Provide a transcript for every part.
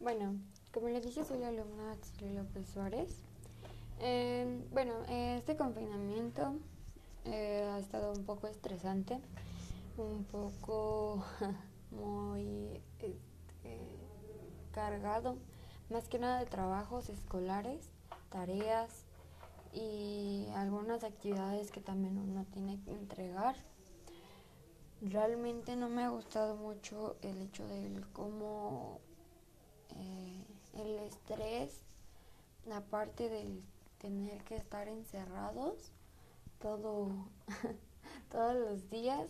Bueno, como les dije, soy la alumna Tzili López Suárez. Eh, bueno, este confinamiento eh, ha estado un poco estresante, un poco muy este, cargado, más que nada de trabajos escolares, tareas y algunas actividades que también uno tiene que entregar. Realmente no me ha gustado mucho el hecho de cómo eh, el estrés, aparte del tener que estar encerrados todo, todos los días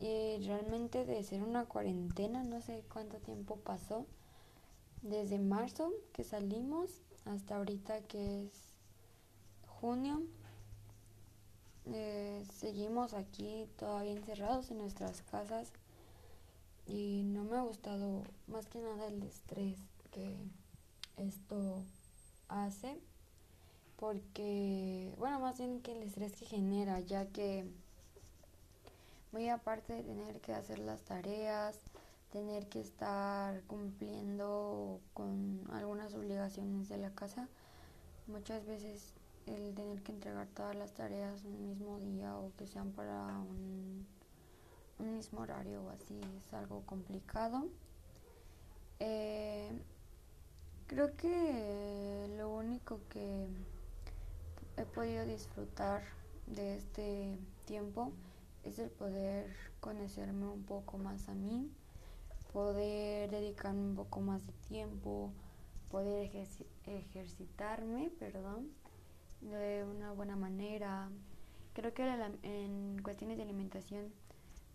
y realmente de ser una cuarentena, no sé cuánto tiempo pasó, desde marzo que salimos hasta ahorita que es junio. Eh, seguimos aquí todavía encerrados en nuestras casas y no me ha gustado más que nada el estrés que esto hace porque bueno más bien que el estrés que genera ya que muy aparte de tener que hacer las tareas tener que estar cumpliendo con algunas obligaciones de la casa muchas veces el tener que entregar todas las tareas un mismo día o que sean para un un mismo horario o así es algo complicado. Eh, creo que lo único que he podido disfrutar de este tiempo es el poder conocerme un poco más a mí, poder dedicarme un poco más de tiempo, poder ejercitarme, perdón, de una buena manera. Creo que en cuestiones de alimentación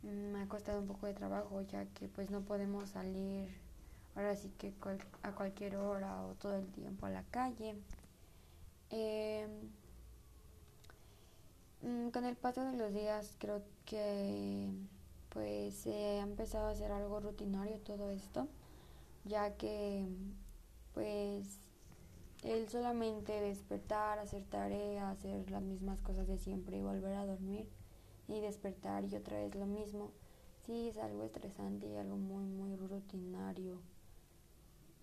me ha costado un poco de trabajo ya que pues no podemos salir ahora sí que a cualquier hora o todo el tiempo a la calle. Mm, con el paso de los días creo que pues se ha empezado a hacer algo rutinario todo esto, ya que pues el solamente despertar, hacer tareas, hacer las mismas cosas de siempre y volver a dormir y despertar y otra vez lo mismo. Sí, es algo estresante y algo muy, muy rutinario.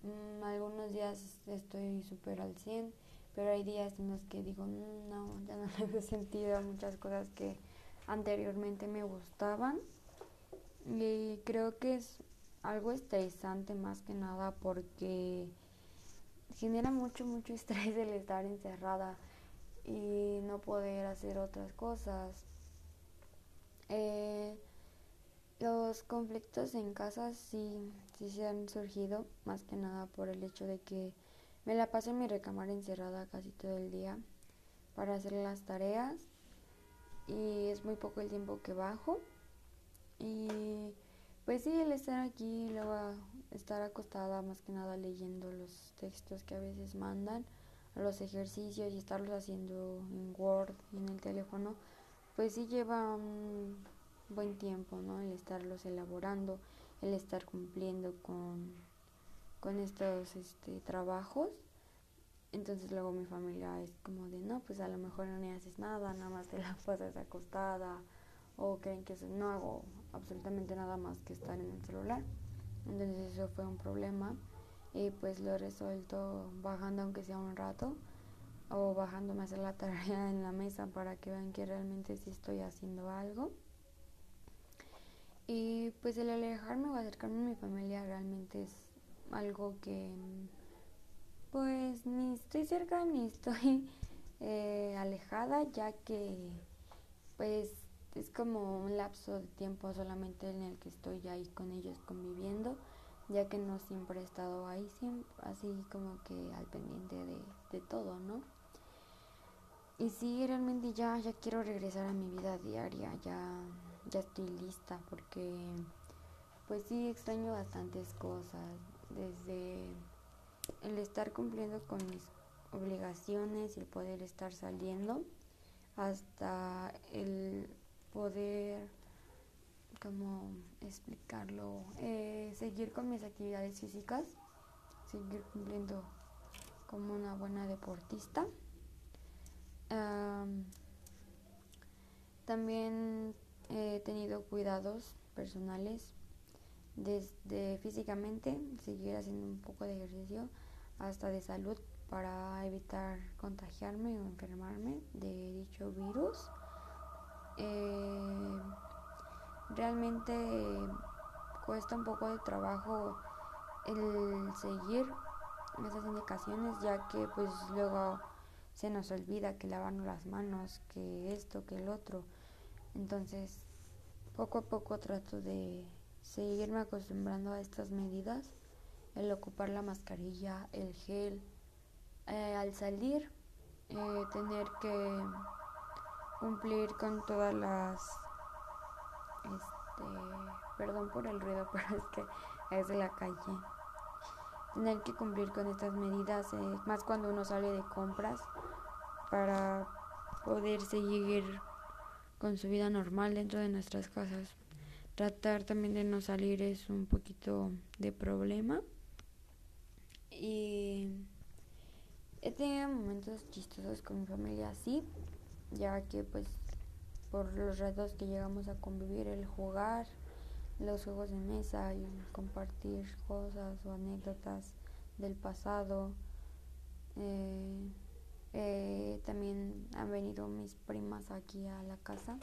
Mm, algunos días estoy súper al 100, pero hay días en los que digo, mm, no, ya no le he sentido muchas cosas que anteriormente me gustaban. Y creo que es algo estresante más que nada porque genera mucho, mucho estrés el estar encerrada y no poder hacer otras cosas. Eh, los conflictos en casa sí, sí se han surgido, más que nada por el hecho de que me la paso en mi recámara encerrada casi todo el día para hacer las tareas y es muy poco el tiempo que bajo. Y pues sí, el estar aquí, luego estar acostada más que nada leyendo los textos que a veces mandan, los ejercicios y estarlos haciendo en Word en el teléfono pues sí lleva un buen tiempo, ¿no? El estarlos elaborando, el estar cumpliendo con, con estos este, trabajos. Entonces luego mi familia es como de, no, pues a lo mejor no ni haces nada, nada más te la pasas acostada o creen que no hago absolutamente nada más que estar en el celular. Entonces eso fue un problema y pues lo he resuelto bajando aunque sea un rato o bajándome a hacer la tarea en la mesa para que vean que realmente sí estoy haciendo algo. Y pues el alejarme o acercarme a mi familia realmente es algo que pues ni estoy cerca ni estoy eh, alejada ya que pues es como un lapso de tiempo solamente en el que estoy ahí con ellos conviviendo ya que no siempre he estado ahí así como que al pendiente de, de todo no y sí, realmente ya, ya quiero regresar a mi vida diaria, ya, ya estoy lista porque pues sí extraño bastantes cosas, desde el estar cumpliendo con mis obligaciones y el poder estar saliendo hasta el poder como explicarlo eh, seguir con mis actividades físicas seguir cumpliendo como una buena deportista también he tenido cuidados personales desde físicamente, seguir haciendo un poco de ejercicio, hasta de salud para evitar contagiarme o enfermarme de dicho virus. Eh, realmente cuesta un poco de trabajo el seguir esas indicaciones ya que pues luego se nos olvida que lavarnos las manos, que esto, que el otro. Entonces, poco a poco trato de seguirme acostumbrando a estas medidas, el ocupar la mascarilla, el gel, eh, al salir, eh, tener que cumplir con todas las, este, perdón por el ruido, pero es que es de la calle tener que cumplir con estas medidas, eh, más cuando uno sale de compras, para poder seguir con su vida normal dentro de nuestras casas. Tratar también de no salir es un poquito de problema. Y he tenido momentos chistosos con mi familia así, ya que pues por los retos que llegamos a convivir, el jugar, los juegos de mesa y compartir cosas o anécdotas del pasado. Eh, eh, también han venido mis primas aquí a la casa,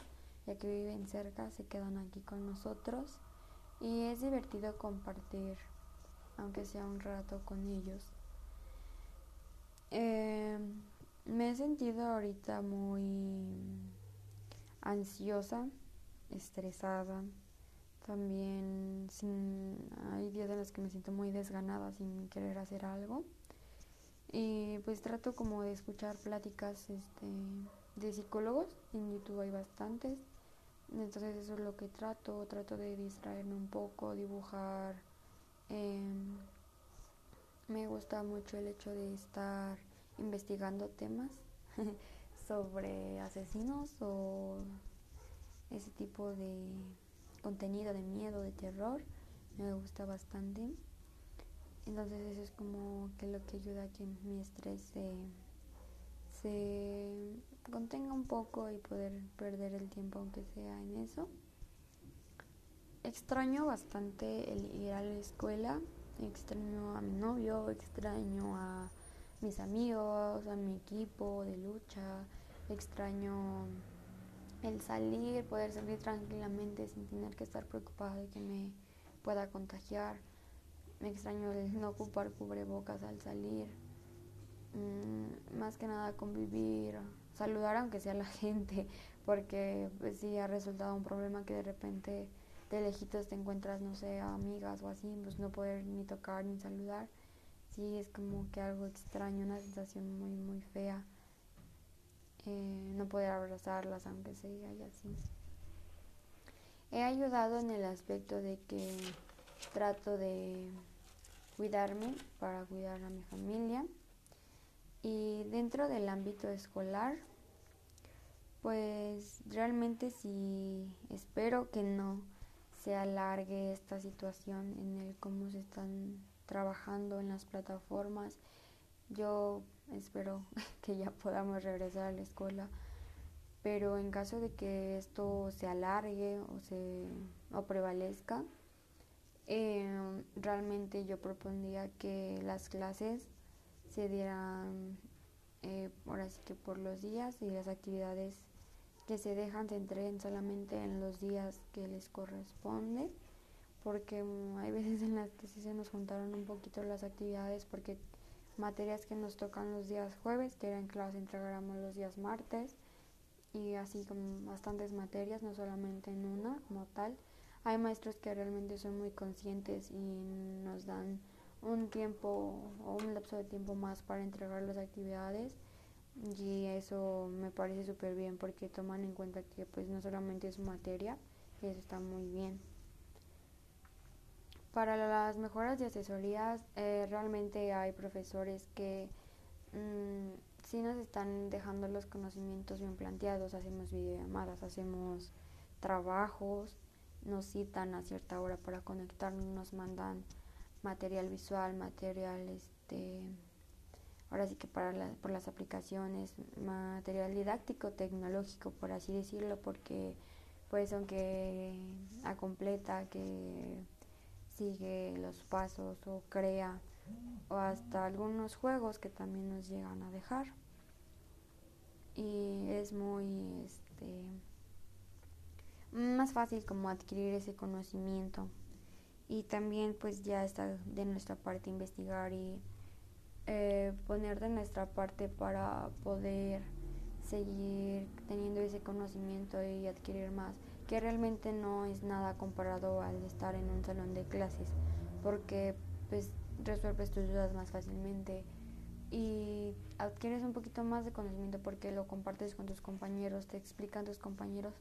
ya que viven cerca, se quedan aquí con nosotros y es divertido compartir, aunque sea un rato con ellos. Eh, me he sentido ahorita muy ansiosa, estresada, también sin, hay días en los que me siento muy desganada sin querer hacer algo. Y pues trato como de escuchar pláticas este, de psicólogos. En YouTube hay bastantes. Entonces eso es lo que trato. Trato de distraerme un poco, dibujar. Em, me gusta mucho el hecho de estar investigando temas sobre asesinos o ese tipo de contenido de miedo, de terror, me gusta bastante. Entonces eso es como que lo que ayuda a que mi estrés se, se contenga un poco y poder perder el tiempo aunque sea en eso. Extraño bastante el ir a la escuela, extraño a mi novio, extraño a mis amigos, a mi equipo de lucha, extraño el salir, poder salir tranquilamente sin tener que estar preocupada de que me pueda contagiar. Me extraño el no ocupar cubrebocas al salir. Mm, más que nada convivir, saludar aunque sea la gente, porque pues, sí ha resultado un problema que de repente de lejitos te encuentras, no sé, amigas o así, pues no poder ni tocar ni saludar. Sí, es como que algo extraño, una sensación muy, muy fea. No poder abrazarlas aunque sea y así. He ayudado en el aspecto de que trato de cuidarme para cuidar a mi familia y dentro del ámbito escolar pues realmente sí espero que no se alargue esta situación en el cómo se están trabajando en las plataformas yo espero que ya podamos regresar a la escuela, pero en caso de que esto se alargue o se o prevalezca, eh, realmente yo propondría que las clases se dieran eh, ahora sí que por los días y las actividades que se dejan se entreguen solamente en los días que les corresponde porque mm, hay veces en las que sí se nos juntaron un poquito las actividades porque materias que nos tocan los días jueves, que eran clase entregáramos los días martes y así como bastantes materias, no solamente en una como tal. Hay maestros que realmente son muy conscientes y nos dan un tiempo o un lapso de tiempo más para entregar las actividades y eso me parece súper bien porque toman en cuenta que pues no solamente es materia y eso está muy bien. Para las mejoras de asesorías, eh, realmente hay profesores que mm, sí nos están dejando los conocimientos bien planteados. Hacemos videollamadas, hacemos trabajos, nos citan a cierta hora para conectarnos, nos mandan material visual, material, este, ahora sí que para por las aplicaciones, material didáctico, tecnológico, por así decirlo, porque pues aunque a completa que sigue los pasos o crea o hasta algunos juegos que también nos llegan a dejar. Y es muy este más fácil como adquirir ese conocimiento. Y también pues ya está de nuestra parte investigar y eh, poner de nuestra parte para poder seguir teniendo ese conocimiento y adquirir más que realmente no es nada comparado al estar en un salón de clases porque pues resuelves tus dudas más fácilmente y adquieres un poquito más de conocimiento porque lo compartes con tus compañeros, te explican tus compañeros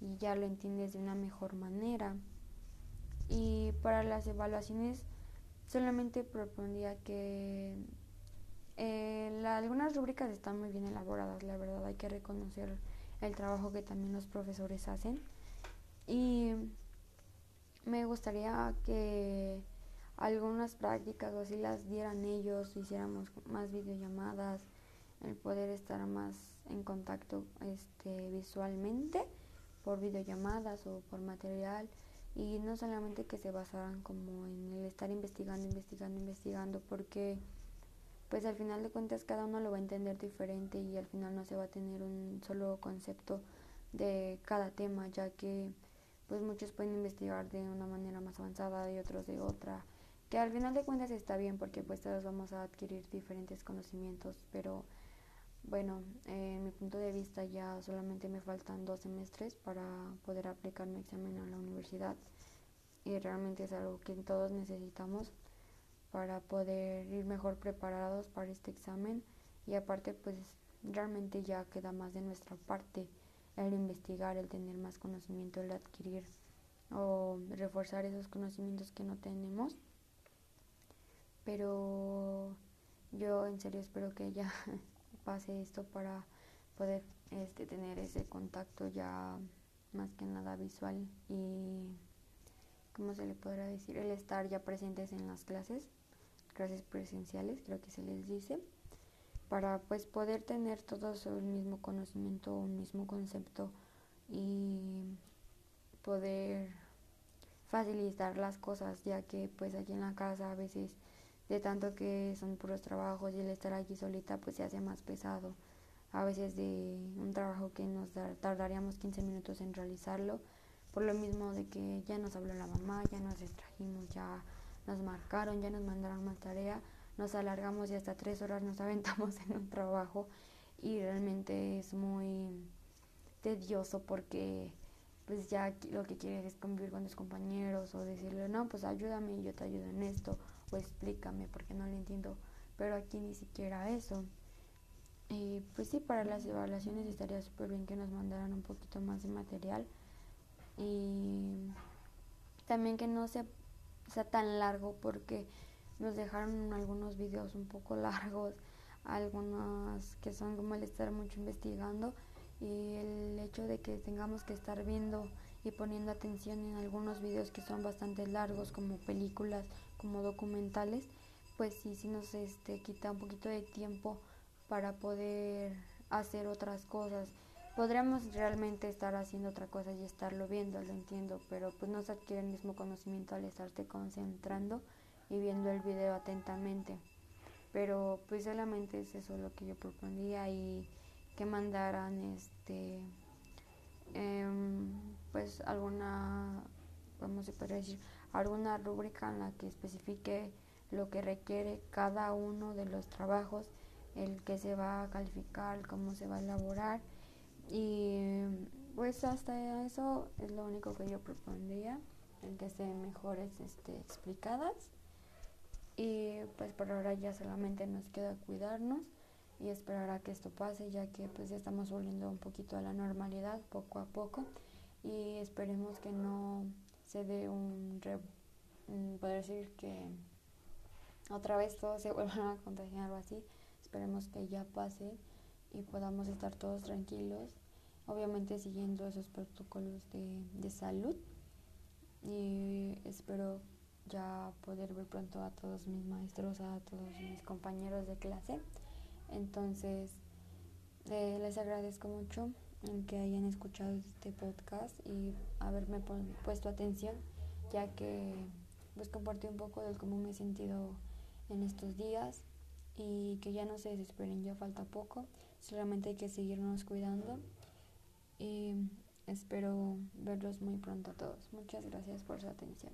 y ya lo entiendes de una mejor manera. Y para las evaluaciones solamente propondría que eh, algunas rúbricas están muy bien elaboradas, la verdad hay que reconocer el trabajo que también los profesores hacen. Y me gustaría que algunas prácticas o así las dieran ellos, hiciéramos más videollamadas, el poder estar más en contacto este, visualmente por videollamadas o por material y no solamente que se basaran como en el estar investigando, investigando, investigando porque pues al final de cuentas cada uno lo va a entender diferente y al final no se va a tener un solo concepto de cada tema ya que pues muchos pueden investigar de una manera más avanzada y otros de otra que al final de cuentas está bien porque pues todos vamos a adquirir diferentes conocimientos, pero bueno, en mi punto de vista ya solamente me faltan dos semestres para poder aplicar mi examen a la universidad y realmente es algo que todos necesitamos para poder ir mejor preparados para este examen y aparte pues realmente ya queda más de nuestra parte el investigar, el tener más conocimiento, el adquirir o reforzar esos conocimientos que no tenemos. Pero yo en serio espero que ya pase esto para poder este, tener ese contacto ya más que nada visual y cómo se le podrá decir el estar ya presentes en las clases clases presenciales creo que se les dice para pues poder tener todos el mismo conocimiento un mismo concepto y poder facilitar las cosas ya que pues aquí en la casa a veces de tanto que son puros trabajos y el estar aquí solita pues se hace más pesado. A veces de un trabajo que nos tardaríamos 15 minutos en realizarlo, por lo mismo de que ya nos habló la mamá, ya nos distrajimos, ya nos marcaron, ya nos mandaron más tarea, nos alargamos y hasta tres horas nos aventamos en un trabajo y realmente es muy tedioso porque pues ya lo que quieres es convivir con tus compañeros o decirle no pues ayúdame y yo te ayudo en esto o explícame porque no lo entiendo, pero aquí ni siquiera eso. Y pues sí, para las evaluaciones estaría súper bien que nos mandaran un poquito más de material y también que no sea, sea tan largo porque nos dejaron algunos videos un poco largos, algunos que son como el estar mucho investigando y el hecho de que tengamos que estar viendo y poniendo atención en algunos videos que son bastante largos como películas como documentales, pues sí, sí nos este, quita un poquito de tiempo para poder hacer otras cosas. Podríamos realmente estar haciendo otra cosa y estarlo viendo, lo entiendo, pero pues no se adquiere el mismo conocimiento al estarte concentrando y viendo el video atentamente. Pero pues solamente es eso lo que yo propondría y que mandaran este em, pues alguna, vamos se podría decir, alguna rúbrica en la que especifique lo que requiere cada uno de los trabajos, el que se va a calificar, cómo se va a elaborar. Y pues hasta eso es lo único que yo propondría, el que estén mejores este, explicadas y pues por ahora ya solamente nos queda cuidarnos y esperar a que esto pase ya que pues ya estamos volviendo un poquito a la normalidad poco a poco y esperemos que no se dé un, mm, poder decir que otra vez todos se vuelvan a contagiar o así. Esperemos que ya pase y podamos estar todos tranquilos, obviamente siguiendo esos protocolos de, de salud. Y espero ya poder ver pronto a todos mis maestros, a todos mis compañeros de clase. Entonces, eh, les agradezco mucho que hayan escuchado este podcast y haberme puesto atención, ya que pues compartir un poco de cómo me he sentido en estos días y que ya no se desesperen, ya falta poco, solamente hay que seguirnos cuidando y espero verlos muy pronto a todos. Muchas gracias por su atención.